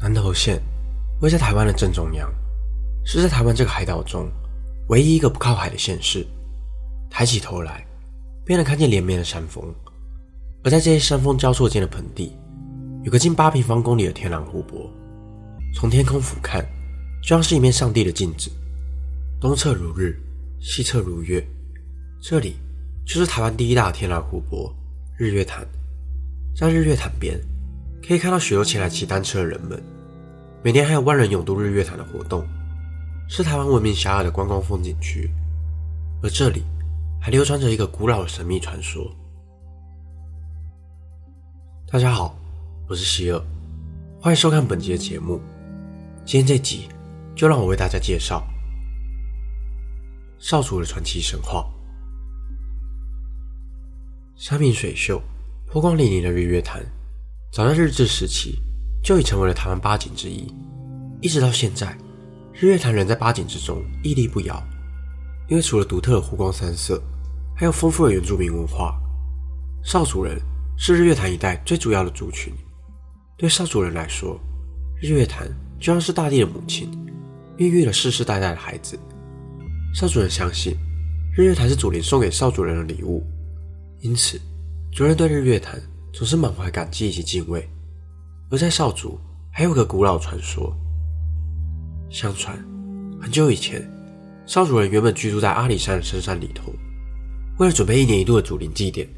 南投县位在台湾的正中央，是在台湾这个海岛中唯一一个不靠海的县市。抬起头来，便能看见连绵的山峰，而在这些山峰交错间的盆地，有个近八平方公里的天然湖泊。从天空俯瞰，就像是一面上帝的镜子，东侧如日，西侧如月。这里就是台湾第一大天然湖泊——日月潭。在日月潭边，可以看到许多前来骑单车的人们。每年还有万人涌渡日月潭的活动，是台湾闻名遐迩的观光风景区。而这里还流传着一个古老的神秘传说。大家好，我是希尔，欢迎收看本集的节目。今天这集就让我为大家介绍少主的传奇神话。山明水秀、波光粼粼的日月潭，早在日治时期。就已成为了台湾八景之一，一直到现在，日月潭仍在八景之中屹立不摇。因为除了独特的湖光山色，还有丰富的原住民文化。少主人是日月潭一带最主要的族群。对少主人来说，日月潭就像是大地的母亲，孕育了世世代代的孩子。少主人相信，日月潭是祖灵送给少主人的礼物，因此，主人对日月潭总是满怀感激以及敬畏。而在少族，还有个古老传说。相传，很久以前，少主人原本居住在阿里山的深山里头。为了准备一年一度的祖灵祭典，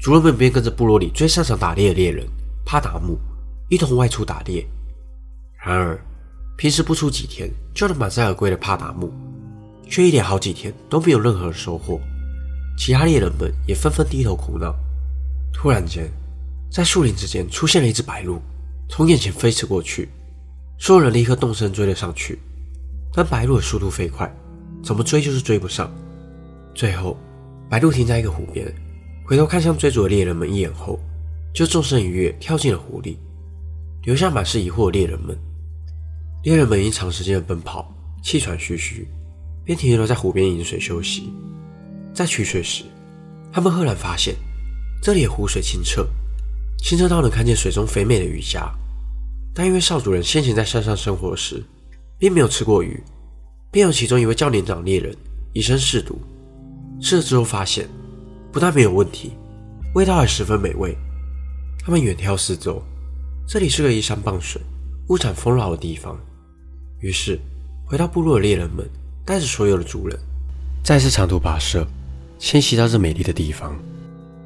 族人们便跟着部落里最擅长打猎的猎人帕达木一同外出打猎。然而，平时不出几天就能满载而归的帕达木，却一连好几天都没有任何收获。其他猎人们也纷纷低头苦恼。突然间，在树林之间出现了一只白鹿。从眼前飞驰过去，所有人立刻动身追了上去，但白鹿的速度飞快，怎么追就是追不上。最后，白鹿停在一个湖边，回头看向追逐的猎人们一眼后，就纵身一跃跳进了湖里，留下满是疑惑的猎人们。猎人们因长时间的奔跑，气喘吁吁，便停留在湖边饮水休息。在取水时，他们赫然发现，这里的湖水清澈，清澈到能看见水中肥美的鱼虾。但因为少主人先前在山上生活时，并没有吃过鱼，便有其中一位较年长猎人以身试毒，吃了之后发现，不但没有问题，味道还十分美味。他们远眺四周，这里是个依山傍水、物产丰饶的地方。于是，回到部落的猎人们带着所有的族人，再次长途跋涉，迁徙到这美丽的地方，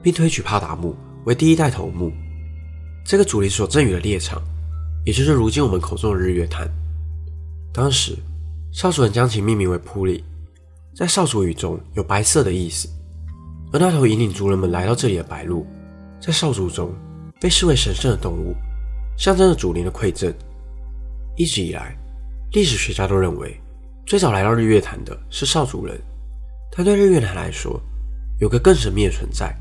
并推举帕达木为第一代头目。这个祖灵所赠予的猎场。也就是如今我们口中的日月潭。当时，少主人将其命名为普里，在少族语中有白色的意思。而那头引领族人们来到这里的白鹿，在少族中被视为神圣的动物，象征着祖灵的馈赠。一直以来，历史学家都认为，最早来到日月潭的是少族人。他对日月潭来说，有个更神秘的存在，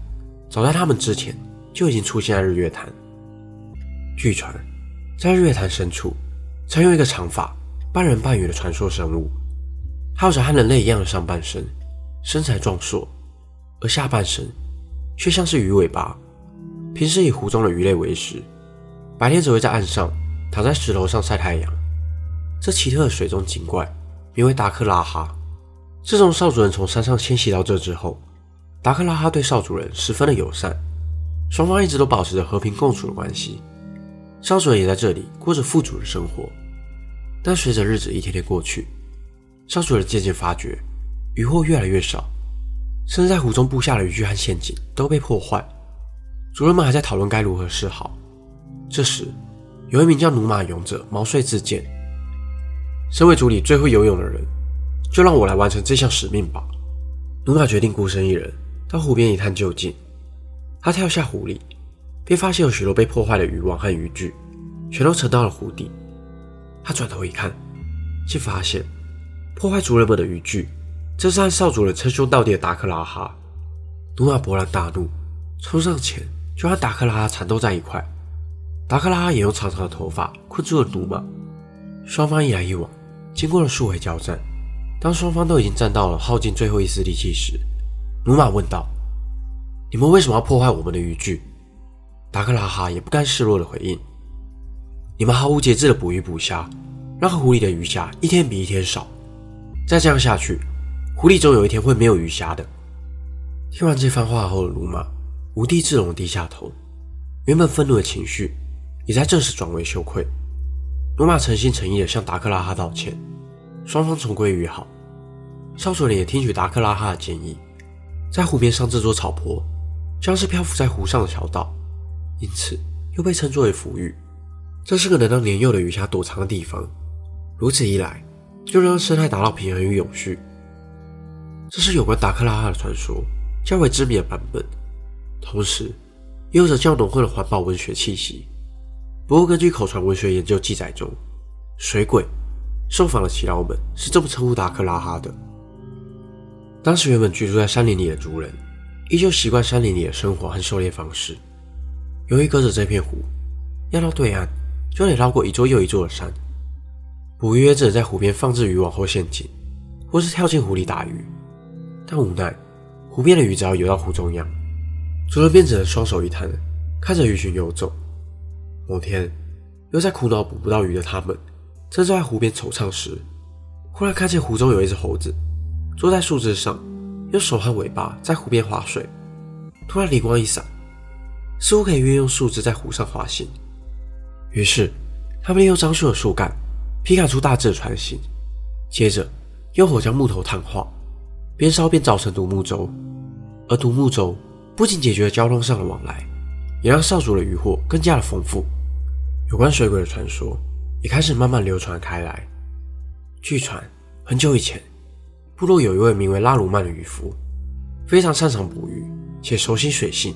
早在他们之前就已经出现在日月潭。据传。在日月潭深处，曾有一个长发、半人半鱼的传说生物，它有着和人类一样的上半身，身材壮硕，而下半身却像是鱼尾巴。平时以湖中的鱼类为食，白天只会在岸上躺在石头上晒太阳。这奇特的水中景怪名为达克拉哈。自从少主人从山上迁徙到这之后，达克拉哈对少主人十分的友善，双方一直都保持着和平共处的关系。少主人也在这里过着富足的生活，但随着日子一天天过去，少主人渐渐发觉渔获越来越少，甚至在湖中布下的渔具和陷阱都被破坏。族人们还在讨论该如何是好。这时，有一名叫努马勇者毛遂自荐：“身为族里最会游泳的人，就让我来完成这项使命吧。”努马决定孤身一人到湖边一探究竟。他跳下湖里。便发现有许多被破坏的渔网和渔具，全都沉到了湖底。他转头一看，竟发现破坏族人们的渔具，正是和少主人称兄道弟的达克拉哈。努马勃然大怒，冲上前就和达克拉哈缠斗在一块。达克拉哈也用长长的头发困住了努马。双方一来一往，经过了数回交战，当双方都已经战到了耗尽最后一丝力气时，努马问道：“你们为什么要破坏我们的渔具？”达克拉哈也不甘示弱的回应：“你们毫无节制的捕鱼捕虾，让湖里的鱼虾一天比一天少。再这样下去，湖里总有一天会没有鱼虾的。”听完这番话后的鲁玛无地自容的低下头，原本愤怒的情绪也在这时转为羞愧。鲁玛诚心诚意的向达克拉哈道歉，双方重归于好。少佐也听取达克拉哈的建议，在湖边上这座草坡，将是漂浮在湖上的小岛，因此又被称作为浮屿。这是个能让年幼的鱼虾躲藏的地方。如此一来，就能让生态达到平衡与永续。这是有关达克拉哈的传说较为知名的版本，同时也有着较浓厚的环保文学气息。不过，根据口传文学研究记载中，水鬼受访的耆老们是这么称呼达克拉哈的。当时原本居住在山林里的族人，依旧习惯山林里的生活和狩猎方式。由于隔着这片湖，要到对岸就得绕过一座又一座的山。捕鱼也只能在湖边放置渔网或陷阱，或是跳进湖里打鱼。但无奈，湖边的鱼只要游到湖中央，主人便只能双手一摊，看着鱼群游走。某天，又在苦恼捕不到鱼的他们，正在湖边惆怅时，忽然看见湖中有一只猴子坐在树枝上，用手和尾巴在湖边划水。突然灵光一闪，似乎可以运用树枝在湖上滑行。于是，他们利用樟树的树干劈砍出大致的船型，接着用火将木头炭化，边烧边凿成独木舟。而独木舟不仅解决了交通上的往来，也让少主的渔获更加的丰富。有关水鬼的传说也开始慢慢流传开来。据传，很久以前，部落有一位名为拉鲁曼的渔夫，非常擅长捕鱼，且熟悉水性。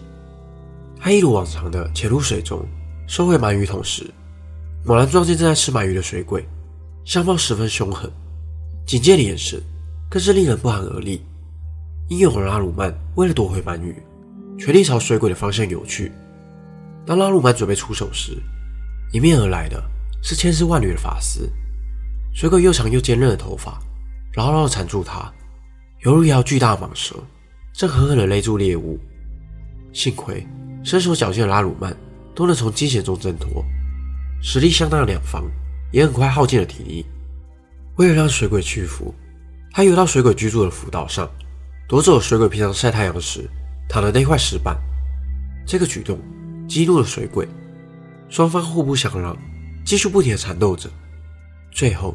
他一如往常的潜入水中，收回鳗鱼桶时，猛然撞见正在吃鳗鱼的水鬼，相貌十分凶狠，警戒的眼神更是令人不寒而栗。英勇的拉鲁曼为了夺回鳗鱼，全力朝水鬼的方向游去。当拉鲁曼准备出手时，迎面而来的是千丝万缕的发丝。水鬼又长又坚韧的头发牢牢地缠住他，犹如一条巨大蟒蛇，正狠狠地勒住猎物。幸亏身手矫健的拉鲁曼都能从惊险中挣脱，实力相当的两方也很快耗尽了体力。为了让水鬼屈服，他游到水鬼居住的浮岛上，夺走了水鬼平常晒太阳时躺的那块石板。这个举动。激怒了水鬼，双方互不相让，继续不停的缠斗着。最后，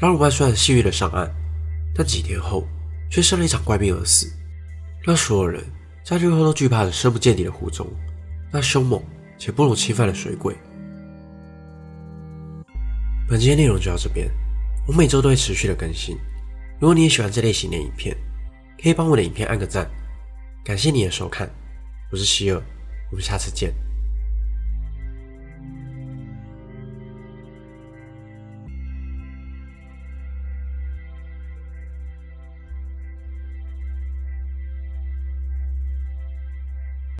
拉鲁曼虽然幸运的上岸，但几天后却生了一场怪病而死，让所有人在最后都惧怕着深不见底的湖中那凶猛且不容侵犯的水鬼。本期的内容就到这边，我每周都会持续的更新。如果你也喜欢这类型的影片，可以帮我的影片按个赞，感谢你的收看，我是希尔，我们下次见。